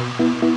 Música